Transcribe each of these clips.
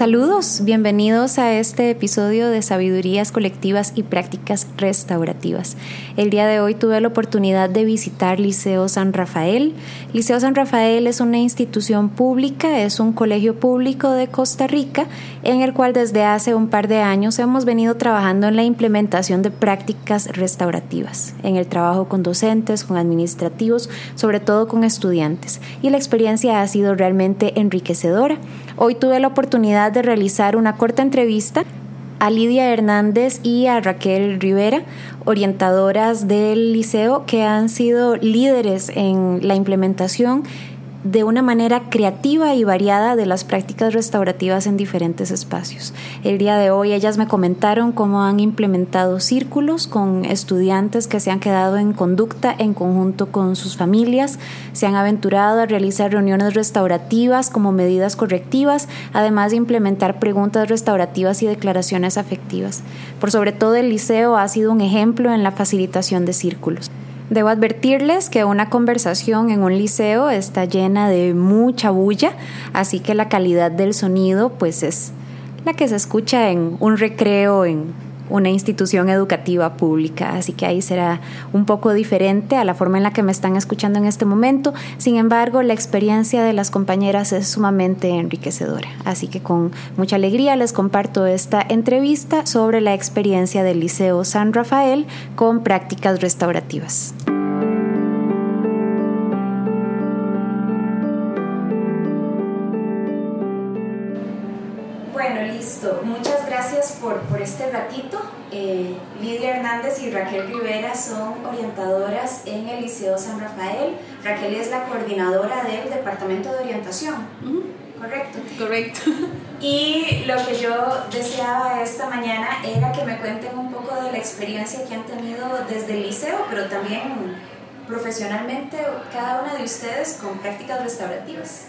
Saludos, bienvenidos a este episodio de Sabidurías Colectivas y Prácticas Restaurativas. El día de hoy tuve la oportunidad de visitar Liceo San Rafael. Liceo San Rafael es una institución pública, es un colegio público de Costa Rica en el cual desde hace un par de años hemos venido trabajando en la implementación de prácticas restaurativas, en el trabajo con docentes, con administrativos, sobre todo con estudiantes. Y la experiencia ha sido realmente enriquecedora. Hoy tuve la oportunidad de realizar una corta entrevista a Lidia Hernández y a Raquel Rivera, orientadoras del liceo que han sido líderes en la implementación de una manera creativa y variada de las prácticas restaurativas en diferentes espacios. El día de hoy ellas me comentaron cómo han implementado círculos con estudiantes que se han quedado en conducta en conjunto con sus familias, se han aventurado a realizar reuniones restaurativas como medidas correctivas, además de implementar preguntas restaurativas y declaraciones afectivas. Por sobre todo el liceo ha sido un ejemplo en la facilitación de círculos. Debo advertirles que una conversación en un liceo está llena de mucha bulla, así que la calidad del sonido pues es la que se escucha en un recreo en una institución educativa pública, así que ahí será un poco diferente a la forma en la que me están escuchando en este momento. Sin embargo, la experiencia de las compañeras es sumamente enriquecedora, así que con mucha alegría les comparto esta entrevista sobre la experiencia del Liceo San Rafael con prácticas restaurativas. Eh, Lidia Hernández y Raquel Rivera son orientadoras en el Liceo San Rafael. Raquel es la coordinadora del Departamento de Orientación. Correcto. Correcto. Y lo que yo deseaba esta mañana era que me cuenten un poco de la experiencia que han tenido desde el liceo, pero también profesionalmente cada una de ustedes con prácticas restaurativas.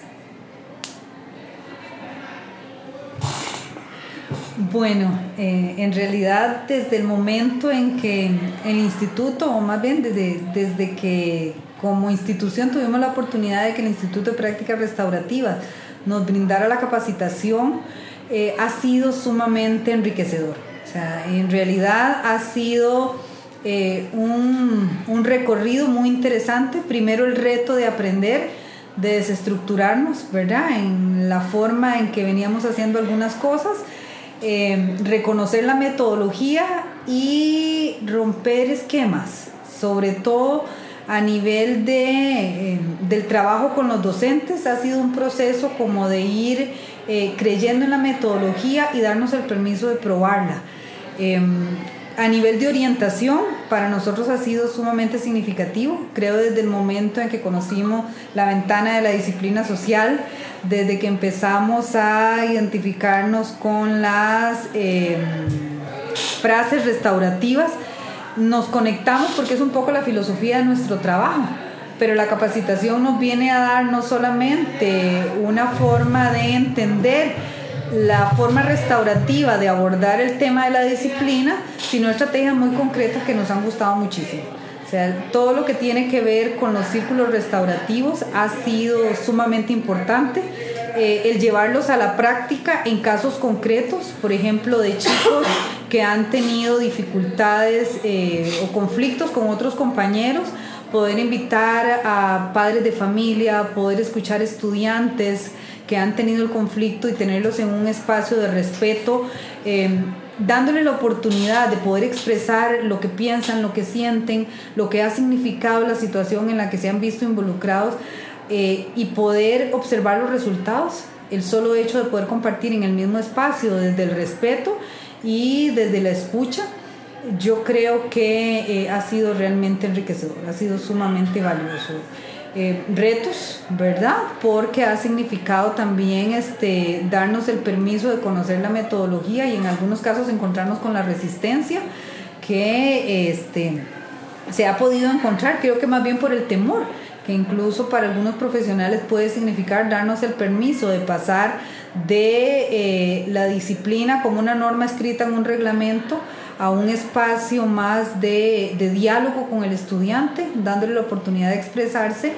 Bueno, eh, en realidad desde el momento en que el instituto, o más bien desde, desde que como institución tuvimos la oportunidad de que el Instituto de Prácticas Restaurativas nos brindara la capacitación, eh, ha sido sumamente enriquecedor. O sea, en realidad ha sido eh, un, un recorrido muy interesante. Primero el reto de aprender, de desestructurarnos, ¿verdad? En la forma en que veníamos haciendo algunas cosas eh, reconocer la metodología y romper esquemas, sobre todo a nivel de, eh, del trabajo con los docentes, ha sido un proceso como de ir eh, creyendo en la metodología y darnos el permiso de probarla. A nivel de orientación, para nosotros ha sido sumamente significativo. Creo desde el momento en que conocimos la ventana de la disciplina social, desde que empezamos a identificarnos con las em, frases restaurativas, nos conectamos porque es un poco la filosofía de nuestro trabajo. Pero la capacitación nos viene a dar no solamente una forma de entender, la forma restaurativa de abordar el tema de la disciplina, sino estrategias muy concretas que nos han gustado muchísimo. O sea, todo lo que tiene que ver con los círculos restaurativos ha sido sumamente importante. Eh, el llevarlos a la práctica en casos concretos, por ejemplo, de chicos que han tenido dificultades eh, o conflictos con otros compañeros, poder invitar a padres de familia, poder escuchar estudiantes, que han tenido el conflicto y tenerlos en un espacio de respeto, eh, dándole la oportunidad de poder expresar lo que piensan, lo que sienten, lo que ha significado la situación en la que se han visto involucrados eh, y poder observar los resultados. El solo hecho de poder compartir en el mismo espacio desde el respeto y desde la escucha, yo creo que eh, ha sido realmente enriquecedor, ha sido sumamente valioso. Eh, retos, ¿verdad? Porque ha significado también este, darnos el permiso de conocer la metodología y en algunos casos encontrarnos con la resistencia que este, se ha podido encontrar, creo que más bien por el temor, que incluso para algunos profesionales puede significar darnos el permiso de pasar de eh, la disciplina como una norma escrita en un reglamento a un espacio más de, diálogo con el estudiante, dándole la oportunidad de expresarse.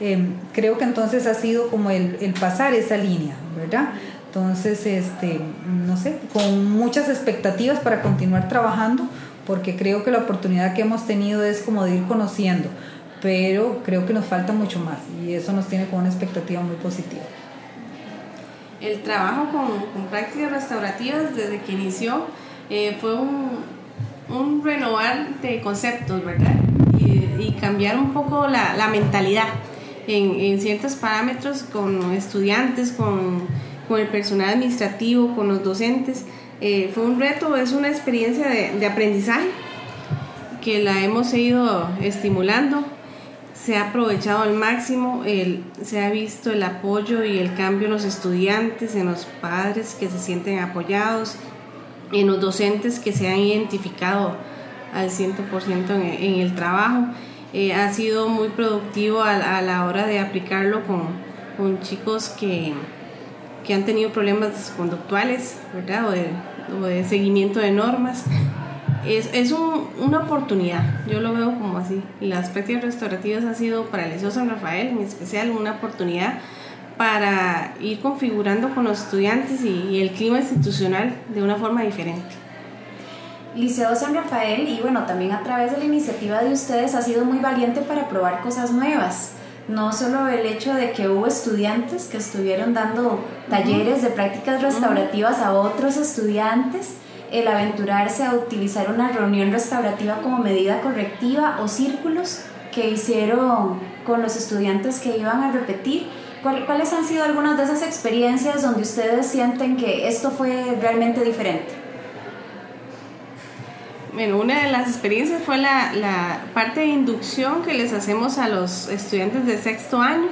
Em, creo que entonces ha sido como el, pasar esa línea, ¿verdad? Entonces, este, no sé, con muchas expectativas para continuar trabajando, porque creo que la oportunidad que hemos tenido es como de ir conociendo, pero creo que nos falta mucho más y eso nos tiene con una expectativa muy positiva. El trabajo con, con prácticas restaurativas desde que inició eh, fue un, un, renovar de conceptos, ¿verdad? Y, cambiar un poco la, la mentalidad en, en, ciertos parámetros con estudiantes, con, con, el personal administrativo, con los docentes. Eh, fue un reto, es una experiencia de, de aprendizaje que la hemos ido estimulando se ha aprovechado al máximo, el, se ha visto el apoyo y el cambio en los estudiantes, en los padres que se sienten apoyados, en los docentes que se han identificado al 100% en, en, el trabajo. Eh, ha sido muy productivo a, a, la hora de aplicarlo con, con chicos que, que, han tenido problemas conductuales ¿verdad? O, de, o de seguimiento de normas es, es un, una oportunidad, yo lo veo como así. Las prácticas restaurativas ha sido para el Liceo San Rafael en especial una oportunidad para ir configurando con los estudiantes y, y el clima institucional de una forma diferente. Liceo San Rafael y bueno, también a través de la iniciativa de ustedes ha sido muy valiente para probar cosas nuevas. No solo el hecho de que hubo estudiantes que estuvieron dando talleres de prácticas restaurativas a otros estudiantes, el aventurarse a utilizar una reunión restaurativa como medida correctiva o círculos que hicieron con los estudiantes que iban a repetir. ¿Cuáles han sido algunas de esas experiencias donde ustedes sienten que esto fue realmente diferente? Bueno, una de las experiencias fue la, parte de inducción que les hacemos a los estudiantes de sexto año,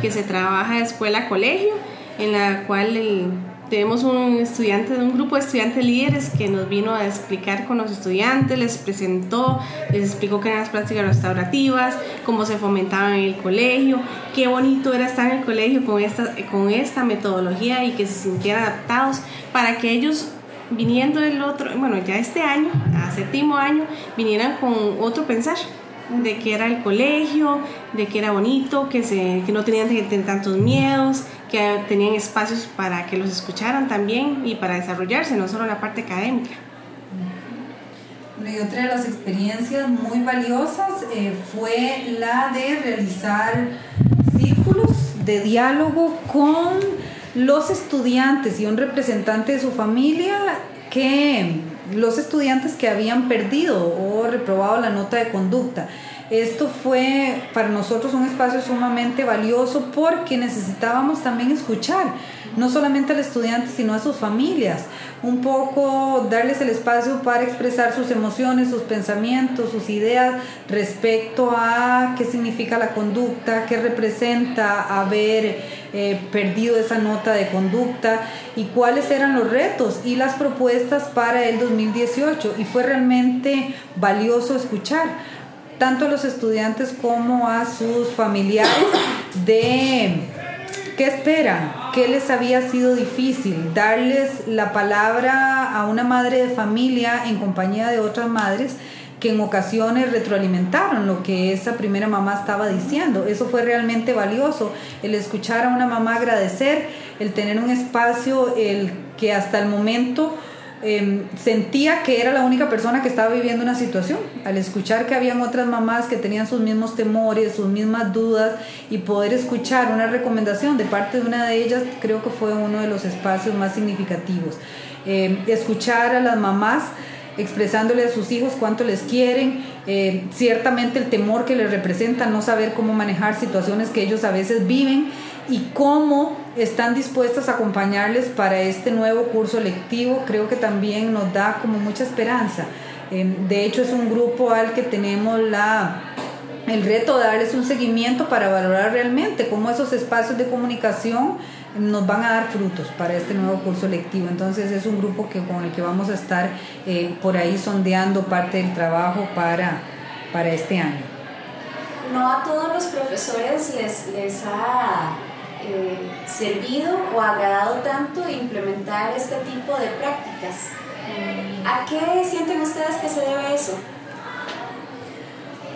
que se trabaja escuela-colegio, en la cual el tenemos un estudiante, un grupo de estudiantes líderes que nos vino a explicar con los estudiantes, les presentó, les explicó qué eran las prácticas restaurativas, cómo se fomentaban en el colegio, qué bonito era estar en el colegio con esta, con esta metodología y que se sintieran adaptados para que ellos viniendo el otro, bueno, ya este año, a séptimo año, vinieran con otro pensar de que era el colegio, de que era bonito, que, se, que no tenían tantos miedos, que tenían espacios para que los escucharan también y para desarrollarse, no solo la parte académica. Y otra de las experiencias muy valiosas eh, fue la de realizar círculos de diálogo con los estudiantes y un representante de su familia que los estudiantes que habían perdido o reprobado la nota de conducta. Esto fue para nosotros un espacio sumamente valioso porque necesitábamos también escuchar, no solamente al estudiante, sino a sus familias. Un poco darles el espacio para expresar sus emociones, sus pensamientos, sus ideas respecto a qué significa la conducta, qué representa haber eh, perdido esa nota de conducta y cuáles eran los retos y las propuestas para el 2018. Y fue realmente valioso escuchar tanto a los estudiantes como a sus familiares de qué esperan, qué les había sido difícil, darles la palabra a una madre de familia en compañía de otras madres que en ocasiones retroalimentaron lo que esa primera mamá estaba diciendo. Eso fue realmente valioso, el escuchar a una mamá agradecer, el tener un espacio, el que hasta el momento eh, sentía que era la única persona que estaba viviendo una situación. Al escuchar que habían otras mamás que tenían sus mismos temores, sus mismas dudas y poder escuchar una recomendación de parte de una de ellas, creo que fue uno de los espacios más significativos. Eh, escuchar a las mamás expresándole a sus hijos cuánto les quieren, eh, ciertamente el temor que les representa no saber cómo manejar situaciones que ellos a veces viven y cómo están dispuestas a acompañarles para este nuevo curso lectivo, creo que también nos da como mucha esperanza. Em, de hecho, es un grupo al que tenemos la, el reto de darles un seguimiento para valorar realmente cómo esos espacios de comunicación nos van a dar frutos para este nuevo curso lectivo. Entonces es un grupo que, con el que vamos a estar eh, por ahí sondeando parte del trabajo para, para este año. No a todos los profesores les, les ha eh, servido o agradado tanto implementar este tipo de prácticas. ¿A qué sienten ustedes que se debe eso?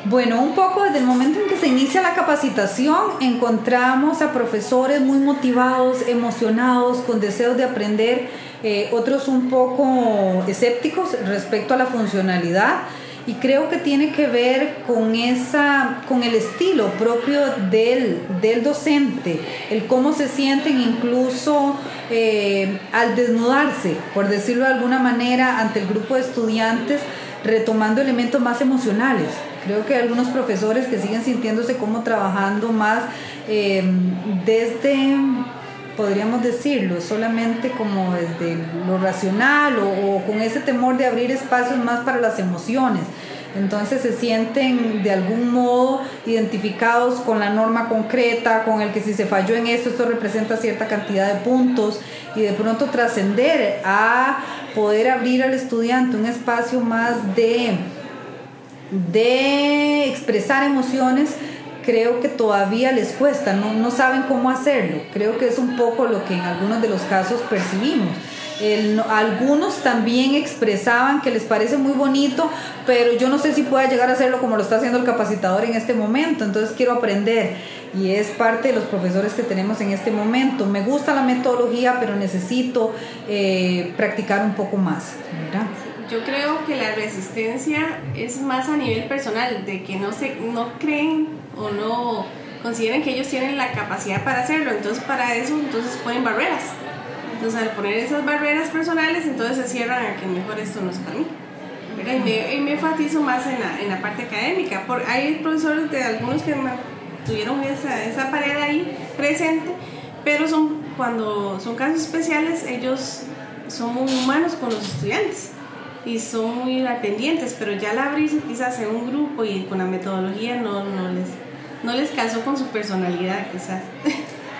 Bueno, un poco desde el momento en que se inicia la capacitación, encontramos a profesores muy motivados, emocionados, con deseos de aprender, eh, otros un poco escépticos respecto a la funcionalidad y creo que tiene que ver con esa con el estilo propio del, del docente el cómo se sienten incluso eh, al desnudarse por decirlo de alguna manera ante el grupo de estudiantes retomando elementos más emocionales. Creo que hay algunos profesores que siguen sintiéndose como trabajando más eh, desde podríamos decirlo, solamente como desde lo racional o, con ese temor de abrir espacios más para las emociones. Entonces se sienten de algún modo identificados con la norma concreta, con el que si se falló en esto, esto representa cierta cantidad de puntos y de pronto trascender a poder abrir al estudiante un espacio más de, de expresar emociones creo que todavía les cuesta, no, no saben cómo hacerlo. Creo que es un poco lo que en algunos de los casos percibimos. algunos también expresaban que les parece muy bonito, pero yo no sé si pueda llegar a hacerlo como lo está haciendo el capacitador en este momento, entonces quiero aprender y es parte de los profesores que tenemos en este momento. Me gusta la metodología, pero necesito eh, practicar un poco más. Yo creo que la resistencia es más a nivel personal, de que no, se, no creen o no consideren que ellos tienen la capacidad para hacerlo. Entonces para eso entonces ponen barreras. Entonces al poner esas barreras personales entonces se cierran a que mejor esto no es para mí. Y me, y me, enfatizo más en la, en la parte académica. Por, hay profesores de algunos que tuvieron esa, esa pared ahí presente, pero son cuando son casos especiales ellos son muy humanos con los estudiantes y son muy atendientes, pero ya la abrirse quizás en un grupo y con la metodología no, no les no les casó con su personalidad quizás.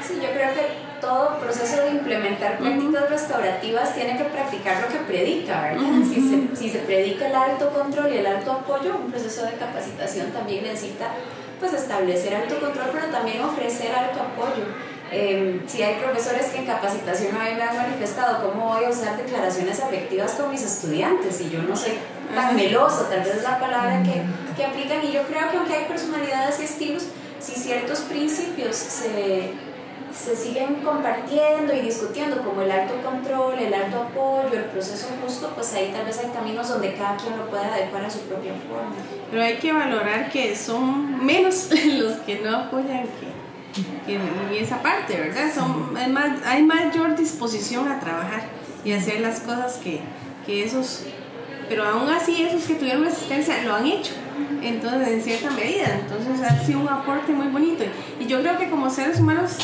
Sí, yo creo que todo proceso de implementar prácticas restaurativas tiene que practicar lo que predica, ¿verdad? si, se, si, se, predica el alto control y el alto apoyo, un proceso de capacitación también necesita pues establecer alto control, pero también ofrecer alto apoyo. Em, si hay profesores que en capacitación a mí me han manifestado cómo voy a usar declaraciones afectivas con mis estudiantes y yo no soy tan meloso, tal vez es la palabra que, que aplican y yo creo que aunque hay personalidades y estilos, si ciertos principios se, se siguen compartiendo y discutiendo como el alto control, el alto apoyo, el proceso justo, pues ahí tal vez hay caminos donde cada quien lo puede adecuar a su propia forma. Pero hay que valorar que son menos los que no apoyan que y esa parte, ¿verdad? Son, hay, más, hay mayor disposición a trabajar y hacer las cosas que, que esos, pero aún así esos que tuvieron resistencia lo han hecho, entonces en cierta medida, entonces ha sido un aporte muy bonito y yo creo que como seres humanos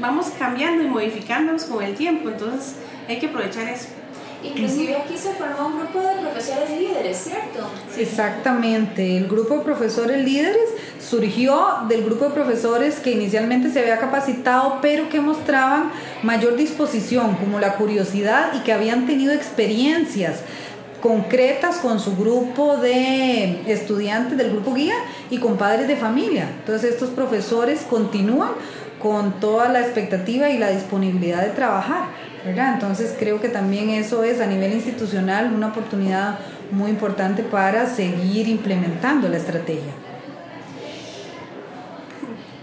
vamos cambiando y modificándonos con el tiempo, entonces hay que aprovechar eso. Inclusive aquí se formó un grupo de profesores líderes, ¿cierto? Exactamente, el grupo de profesores líderes surgió del grupo de profesores que inicialmente se había capacitado, pero que mostraban mayor disposición, como la curiosidad y que habían tenido experiencias concretas con su grupo de estudiantes del grupo guía y con padres de familia. Entonces estos profesores continúan con toda la expectativa y la disponibilidad de trabajar. Entonces creo que también eso es a nivel institucional una oportunidad muy importante para seguir implementando la estrategia.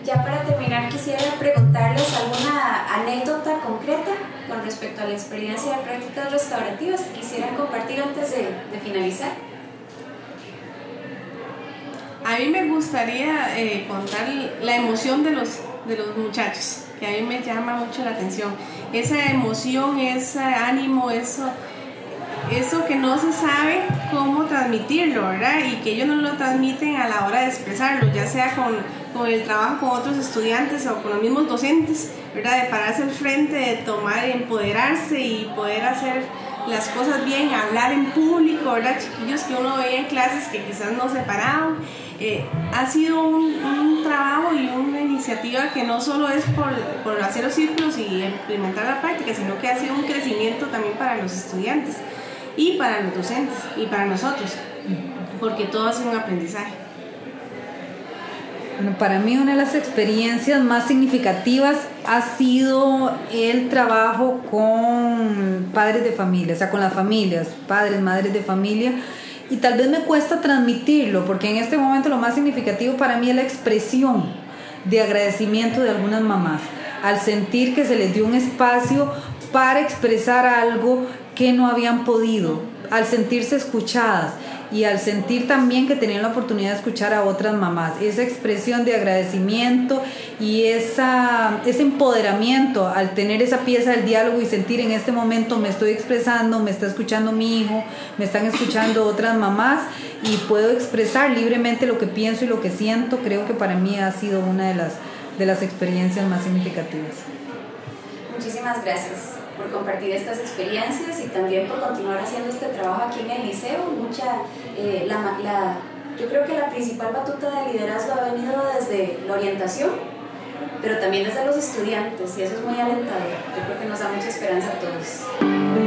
Ya para terminar quisiera preguntarles alguna anécdota concreta con respecto a la experiencia de prácticas restaurativas que quisieran compartir antes de, de finalizar. A mí me gustaría eh, contar la emoción de los, de los muchachos que a mí me llama mucho la atención. Esa emoción, ese ánimo, eso, eso que no se sabe cómo transmitirlo, ¿verdad? Y que ellos no lo transmiten a la hora de expresarlo, ya sea con, con el trabajo con otros estudiantes o con los mismos docentes, ¿verdad? De pararse al frente, de tomar, empoderarse y poder hacer las cosas bien, hablar en público, ¿verdad? Chiquillos que uno veía en clases que quizás no se paraban. Eh, ha sido un, trabajo y una que no solo es por, por, hacer los círculos y implementar la práctica, sino que ha sido un crecimiento también para los estudiantes y para los docentes y para nosotros, porque todo sido un aprendizaje. Bueno, para mí una de las experiencias más significativas ha sido el trabajo con padres de familia, o sea, con las familias, padres, madres de familia. Y tal vez me cuesta transmitirlo, porque en este momento lo más significativo para mí es la expresión. De agradecimiento de algunas mamás, al sentir que se les dio un espacio para expresar algo que no habían podido, al sentirse escuchadas y al sentir también que tenían la oportunidad de escuchar a otras mamás. Esa expresión de agradecimiento y esa, ese empoderamiento al tener esa pieza del diálogo y sentir en este momento me estoy expresando, me está escuchando mi hijo, me están escuchando otras mamás y puedo expresar libremente lo que pienso y lo que siento, creo que para mí ha sido una de las, de las experiencias más significativas. Muchísimas gracias por compartir estas experiencias y también por continuar haciendo este trabajo aquí en el liceo. Mucha, eh, la, la, yo creo que la principal batuta de liderazgo ha venido desde la orientación, pero también desde los estudiantes y eso es muy alentador. Yo creo que nos da mucha esperanza a todos.